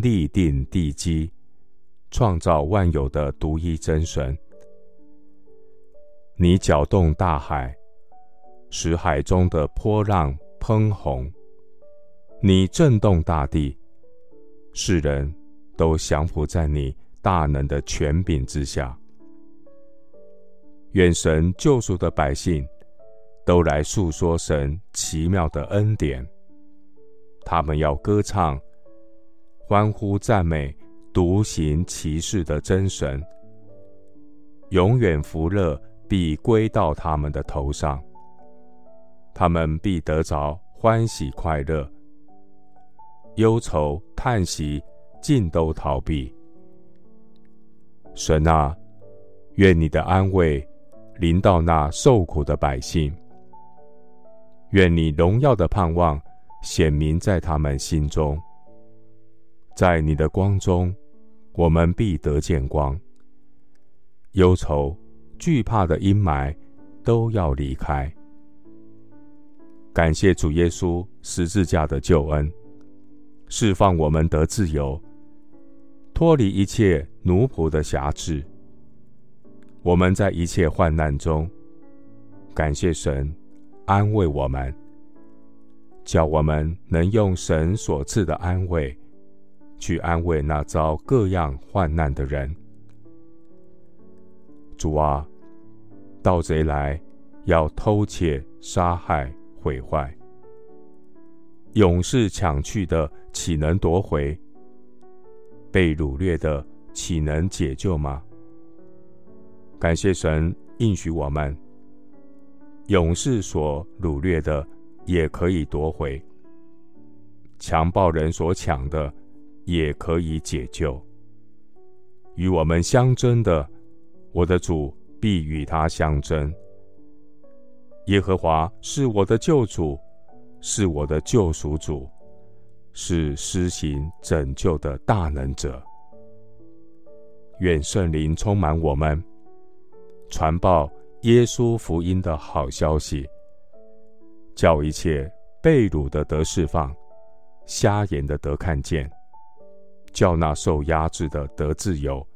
立定地基、创造万有的独一真神。你搅动大海，使海中的波浪喷红；你震动大地，世人都降服在你大能的权柄之下。愿神救赎的百姓。都来述说神奇妙的恩典，他们要歌唱、欢呼、赞美独行奇事的真神。永远福乐必归到他们的头上，他们必得着欢喜快乐，忧愁叹息尽都逃避。神啊，愿你的安慰临到那受苦的百姓。愿你荣耀的盼望显明在他们心中，在你的光中，我们必得见光。忧愁、惧怕的阴霾都要离开。感谢主耶稣十字架的救恩，释放我们得自由，脱离一切奴仆的辖制。我们在一切患难中，感谢神。安慰我们，叫我们能用神所赐的安慰，去安慰那遭各样患难的人。主啊，盗贼来要偷窃、杀害、毁坏，勇士抢去的岂能夺回？被掳掠的岂能解救吗？感谢神应许我们。勇士所掳掠的也可以夺回，强暴人所抢的也可以解救。与我们相争的，我的主必与他相争。耶和华是我的救主，是我的救赎主，是施行拯救的大能者。愿圣灵充满我们，传报。耶稣福音的好消息，叫一切被掳的得释放，瞎眼的得看见，叫那受压制的得自由。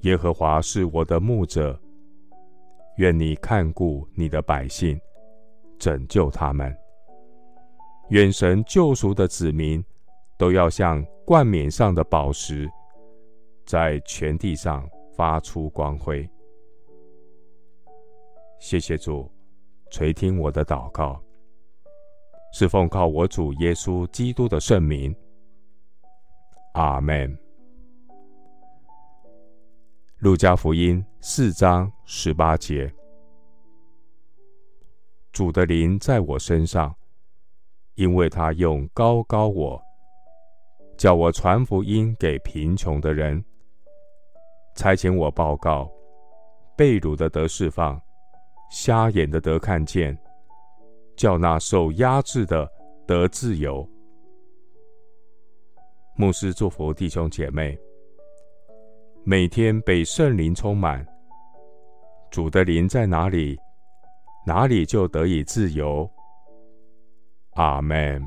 耶和华是我的牧者，愿你看顾你的百姓，拯救他们。愿神救赎的子民都要像冠冕上的宝石，在全地上发出光辉。谢谢主，垂听我的祷告，是奉靠我主耶稣基督的圣名。阿门。路加福音四章十八节：主的灵在我身上，因为他用高高我，叫我传福音给贫穷的人，差遣我报告被掳的得释放。瞎眼的得看见，叫那受压制的得自由。牧师祝福弟兄姐妹，每天被圣灵充满，主的灵在哪里，哪里就得以自由。阿门。